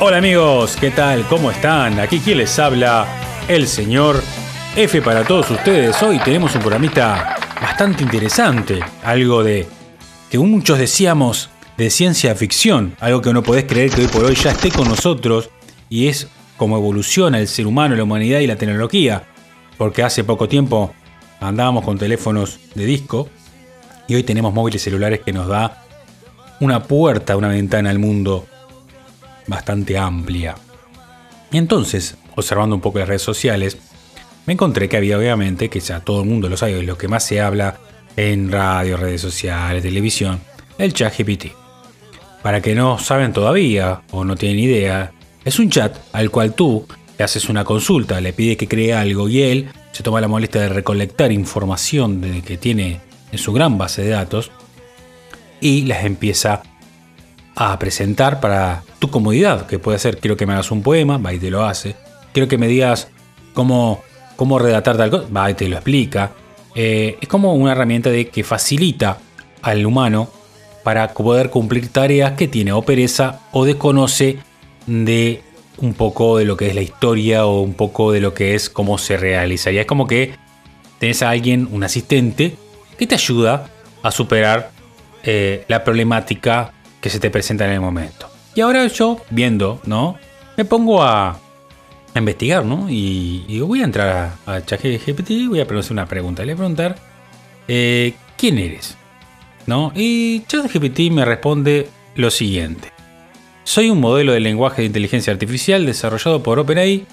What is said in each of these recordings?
Hola amigos, ¿qué tal? ¿Cómo están? Aquí quien les habla, el señor F para todos ustedes. Hoy tenemos un programita bastante interesante, algo de que muchos decíamos de ciencia ficción, algo que no podés creer que hoy por hoy ya esté con nosotros y es cómo evoluciona el ser humano, la humanidad y la tecnología, porque hace poco tiempo andábamos con teléfonos de disco y hoy tenemos móviles celulares que nos da una puerta, una ventana al mundo bastante amplia. Y entonces, observando un poco las redes sociales, me encontré que había obviamente, que ya todo el mundo lo sabe, lo que más se habla en radio, redes sociales, televisión, el chat GPT. Para que no saben todavía o no tienen idea, es un chat al cual tú le haces una consulta, le pide que cree algo y él se toma la molestia de recolectar información de que tiene en su gran base de datos y las empieza a presentar para tu comodidad, que puede ser, quiero que me hagas un poema, va y te lo hace, quiero que me digas cómo, cómo redactar tal cosa, va y te lo explica. Eh, es como una herramienta de que facilita al humano para poder cumplir tareas que tiene o pereza o desconoce de un poco de lo que es la historia o un poco de lo que es cómo se realizaría. Es como que tenés a alguien, un asistente, que te ayuda a superar eh, la problemática que se te presenta en el momento. Y ahora yo, viendo, ¿no? Me pongo a, investigar, ¿no? Y, y, voy a entrar a, a ChatGPT y voy a hacer una pregunta. Le voy a preguntar, eh, ¿quién eres? ¿No? Y ChatGPT me responde lo siguiente. Soy un modelo de lenguaje de inteligencia artificial desarrollado por OpenAI.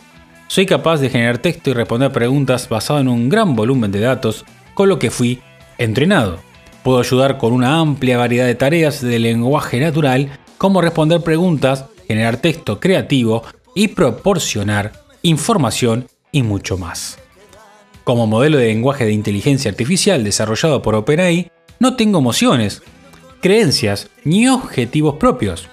Soy capaz de generar texto y responder preguntas basado en un gran volumen de datos, con lo que fui entrenado. Puedo ayudar con una amplia variedad de tareas de lenguaje natural, como responder preguntas, generar texto creativo y proporcionar información y mucho más. Como modelo de lenguaje de inteligencia artificial desarrollado por OpenAI, no tengo emociones, creencias ni objetivos propios.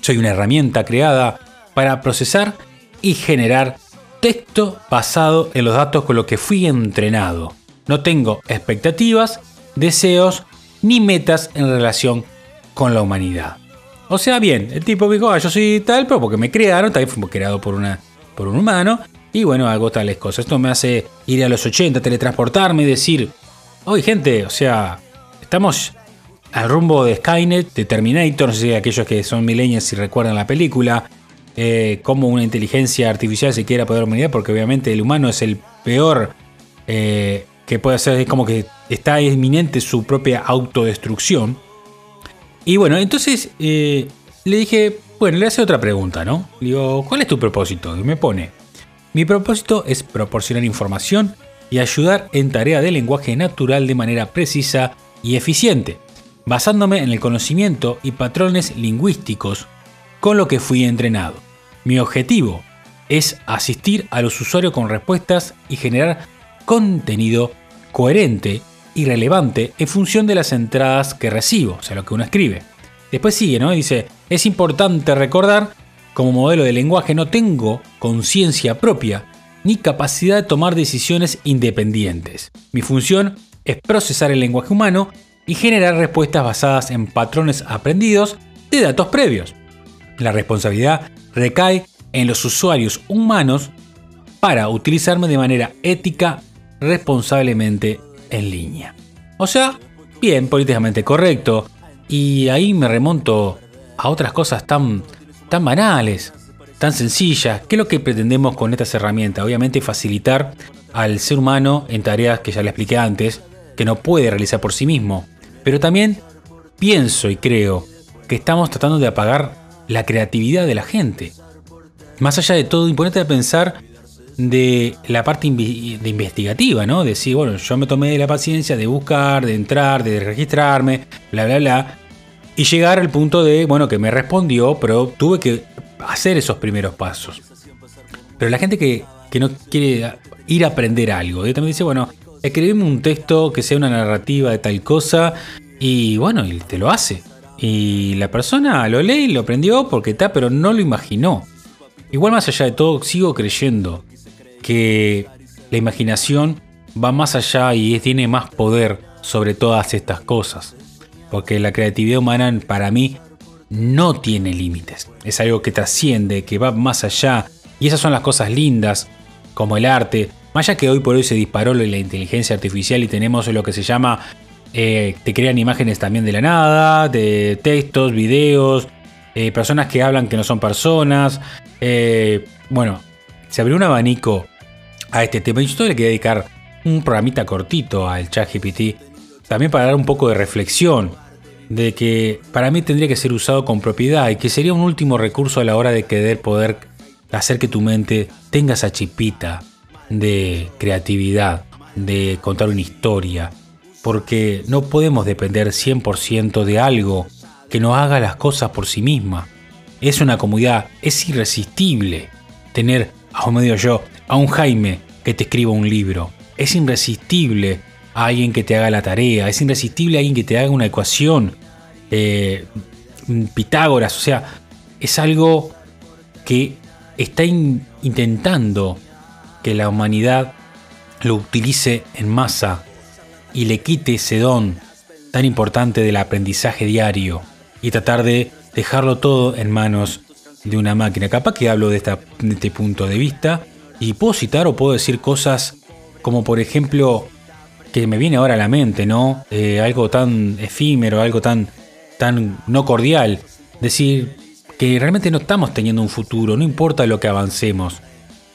Soy una herramienta creada para procesar y generar texto basado en los datos con los que fui entrenado. No tengo expectativas deseos ni metas en relación con la humanidad. O sea, bien, el tipo dijo, ah, yo soy tal, pero porque me crearon, también fui creado por, una, por un humano, y bueno, hago tales cosas. Esto me hace ir a los 80, teletransportarme y decir, oye gente, o sea, estamos al rumbo de Skynet, de Terminator, no sé si aquellos que son milenios si recuerdan la película, eh, como una inteligencia artificial se quiera poder humanidad, porque obviamente el humano es el peor eh, que puede ser como que está inminente su propia autodestrucción. Y bueno, entonces eh, le dije, bueno, le hace otra pregunta, ¿no? Le digo, ¿cuál es tu propósito? Y me pone, mi propósito es proporcionar información y ayudar en tarea de lenguaje natural de manera precisa y eficiente, basándome en el conocimiento y patrones lingüísticos con lo que fui entrenado. Mi objetivo es asistir a los usuarios con respuestas y generar contenido coherente y relevante en función de las entradas que recibo, o sea, lo que uno escribe. Después sigue, ¿no? Dice, es importante recordar, como modelo de lenguaje no tengo conciencia propia ni capacidad de tomar decisiones independientes. Mi función es procesar el lenguaje humano y generar respuestas basadas en patrones aprendidos de datos previos. La responsabilidad recae en los usuarios humanos para utilizarme de manera ética responsablemente en línea. O sea, bien, políticamente correcto. Y ahí me remonto a otras cosas tan, tan banales, tan sencillas. ¿Qué es lo que pretendemos con estas herramientas? Obviamente facilitar al ser humano en tareas que ya le expliqué antes, que no puede realizar por sí mismo. Pero también pienso y creo que estamos tratando de apagar la creatividad de la gente. Más allá de todo, importante pensar de la parte de investigativa, ¿no? De decir, bueno, yo me tomé la paciencia de buscar, de entrar, de registrarme, bla, bla, bla, y llegar al punto de, bueno, que me respondió, pero tuve que hacer esos primeros pasos. Pero la gente que, no quiere ir a aprender algo, también dice, bueno, escribime un texto que sea una narrativa de tal cosa, y bueno, y te lo hace. Y la persona lo lee y lo aprendió porque está, pero no lo imaginó. Igual más allá de todo, sigo creyendo que la imaginación va más allá y tiene más poder sobre todas estas cosas. Porque la creatividad humana para mí no tiene límites. Es algo que trasciende, que va más allá. Y esas son las cosas lindas, como el arte. Más allá que hoy por hoy se disparó la inteligencia artificial y tenemos lo que se llama, eh, te crean imágenes también de la nada, de textos, videos, eh, personas que hablan que no son personas. Eh, bueno, se abrió un abanico a este tema. Y yo le quería dedicar un programita cortito al ChatGPT, también para dar un poco de reflexión de que para mí tendría que ser usado con propiedad y que sería un último recurso a la hora de querer poder hacer que tu mente tenga esa chipita de creatividad, de contar una historia, porque no podemos depender 100% de algo que no haga las cosas por sí misma. Es una comodidad, es irresistible tener, a medio yo, a un Jaime que te escriba un libro. Es irresistible a alguien que te haga la tarea, es irresistible a alguien que te haga una ecuación, eh, Pitágoras, o sea, es algo que está intentando que la humanidad lo utilice en masa y le quite ese don tan importante del aprendizaje diario y tratar de dejarlo todo en manos de una máquina. Capaz que hablo de, este punto de vista y puedo citar o puedo decir cosas como por ejemplo que me viene ahora a la mente, ¿no? Eh, algo tan efímero, algo tan, tan no cordial. Decir que realmente no estamos teniendo un futuro, no importa lo que avancemos.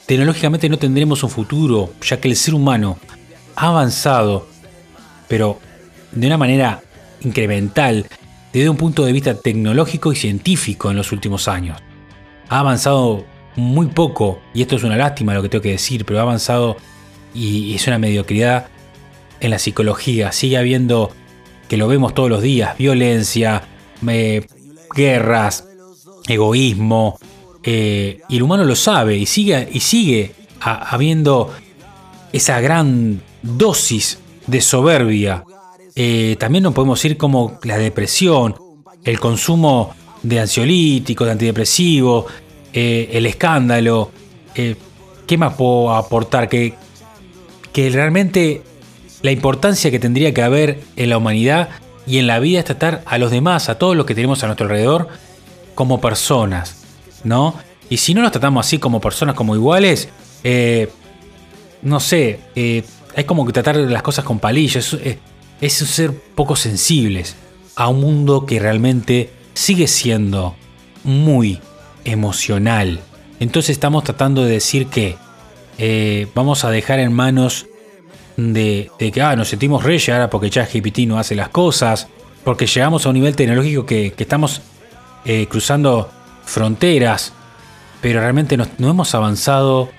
Tecnológicamente no tendremos un futuro, ya que el ser humano ha avanzado, pero de una manera incremental desde un punto de vista tecnológico y científico en los últimos años. Ha avanzado muy poco, y esto es una lástima lo que tengo que decir, pero ha avanzado y es una mediocridad en la psicología. Sigue habiendo, que lo vemos todos los días, violencia, eh, guerras, egoísmo, eh, y el humano lo sabe y sigue, y sigue habiendo esa gran dosis de soberbia eh, también nos podemos ir como la depresión, el consumo de ansiolíticos, de antidepresivos, eh, el escándalo. Eh, ¿Qué más puedo aportar? Que, que realmente la importancia que tendría que haber en la humanidad y en la vida es tratar a los demás, a todos los que tenemos a nuestro alrededor, como personas, ¿no? Y si no nos tratamos así como personas, como iguales, no sé, hay como que tratar las cosas con palillos es ser poco sensibles a un mundo que realmente sigue siendo muy emocional. Entonces estamos tratando de decir que eh, vamos a dejar en manos de, que ah, nos sentimos reyes ahora porque ChatGPT no hace las cosas, porque llegamos a un nivel tecnológico que, estamos eh, cruzando fronteras, pero realmente no, no hemos avanzado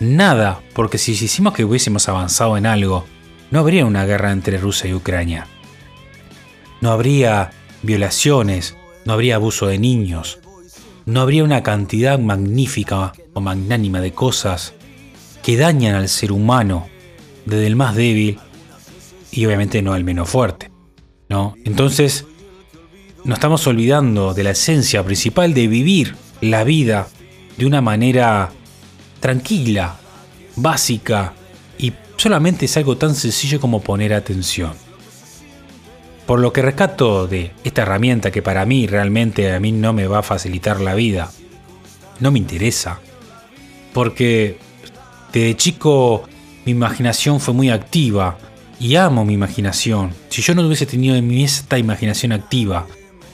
nada, porque si hicimos que hubiésemos avanzado en algo, no habría una guerra entre Rusia y Ucrania. No habría violaciones, no habría abuso de niños, no habría una cantidad magnífica o magnánima de cosas que dañan al ser humano, desde el más débil y obviamente no al menos fuerte. ¿no? Entonces, nos estamos olvidando de la esencia principal de vivir la vida de una manera tranquila, básica y solamente es algo tan sencillo como poner atención. Por lo que rescato de esta herramienta que para mí realmente a mí no me va a facilitar la vida, no me interesa, porque desde chico mi imaginación fue muy activa y amo mi imaginación. Si yo no hubiese tenido en mí esta imaginación activa,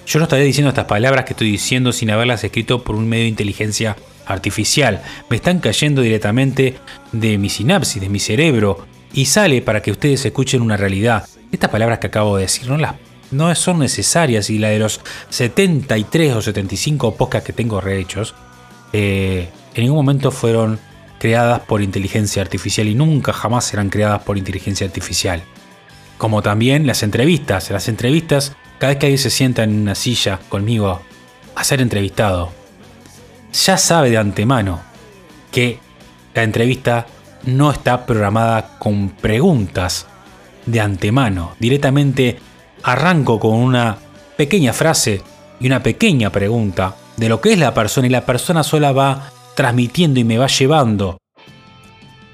yo no estaría diciendo estas palabras que estoy diciendo sin haberlas escrito por un medio de inteligencia artificial. Me están cayendo directamente de mi sinapsis, de mi cerebro, y sale para que ustedes escuchen una realidad. Estas palabras que acabo de decir no, las, no son necesarias y la de los 73 o 75 podcasts que tengo rehechos, eh, en ningún momento fueron creadas por inteligencia artificial y nunca jamás serán creadas por inteligencia artificial. Como también las entrevistas. Las entrevistas, cada vez que alguien se sienta en una silla conmigo a ser entrevistado, ya sabe de antemano que la entrevista no está programada con preguntas de antemano. Directamente arranco con una pequeña frase y una pequeña pregunta de lo que es la persona y la persona sola va transmitiendo y me va llevando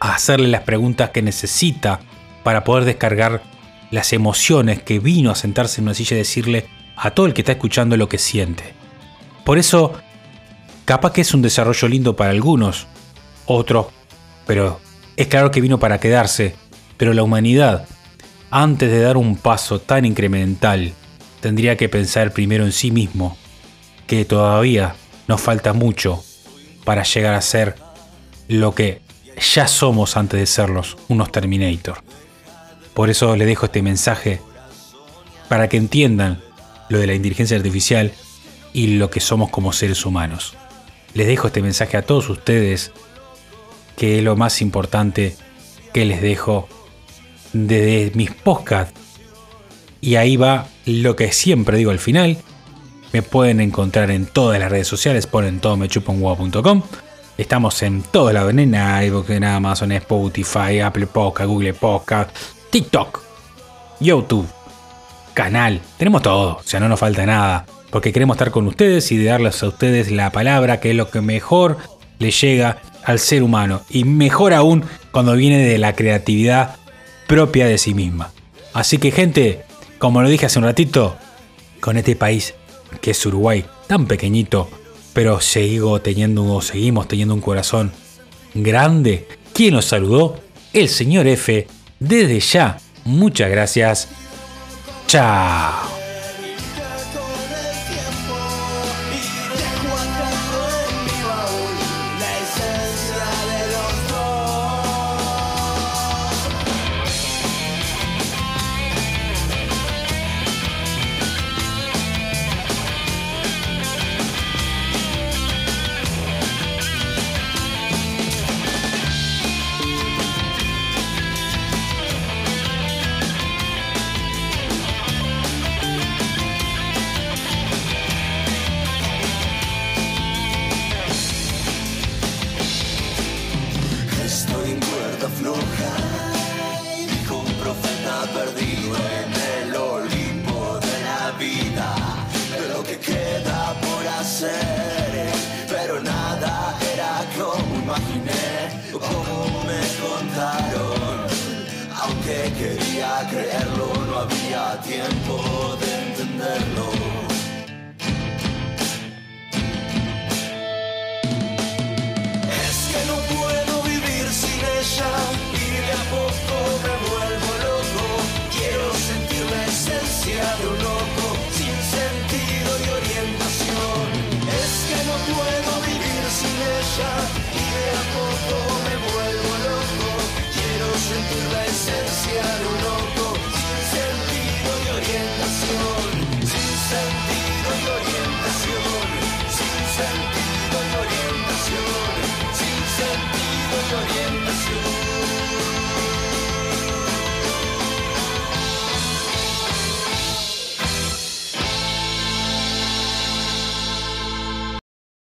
a hacerle las preguntas que necesita para poder descargar las emociones que vino a sentarse en una silla y decirle a todo el que está escuchando lo que siente. Por eso, capaz que es un desarrollo lindo para algunos, otros, pero es claro que vino para quedarse. Pero la humanidad, antes de dar un paso tan incremental, tendría que pensar primero en sí mismo, que todavía nos falta mucho para llegar a ser lo que ya somos antes de serlos, unos Terminator. Por eso le dejo este mensaje para que entiendan lo de la inteligencia artificial y lo que somos como seres humanos. Les dejo este mensaje a todos ustedes, que es lo más importante que les dejo desde mis podcasts. Y ahí va lo que siempre digo al final. Me pueden encontrar en todas las redes sociales, ponen todo mechuponguau.com. Estamos en toda la venena, en Amazon, Spotify, Apple Podcast, Google Podcast, TikTok, YouTube, canal. Tenemos todo, o sea, no nos falta nada. Porque queremos estar con ustedes y darles a ustedes la palabra, que es lo que mejor le llega al ser humano. Y mejor aún cuando viene de la creatividad propia de sí misma. Así que gente, como lo dije hace un ratito, con este país que es Uruguay, tan pequeñito, pero seguimos teniendo un corazón grande. ¿Quién nos saludó? El señor F. Desde ya, muchas gracias. Chao. No había tiempo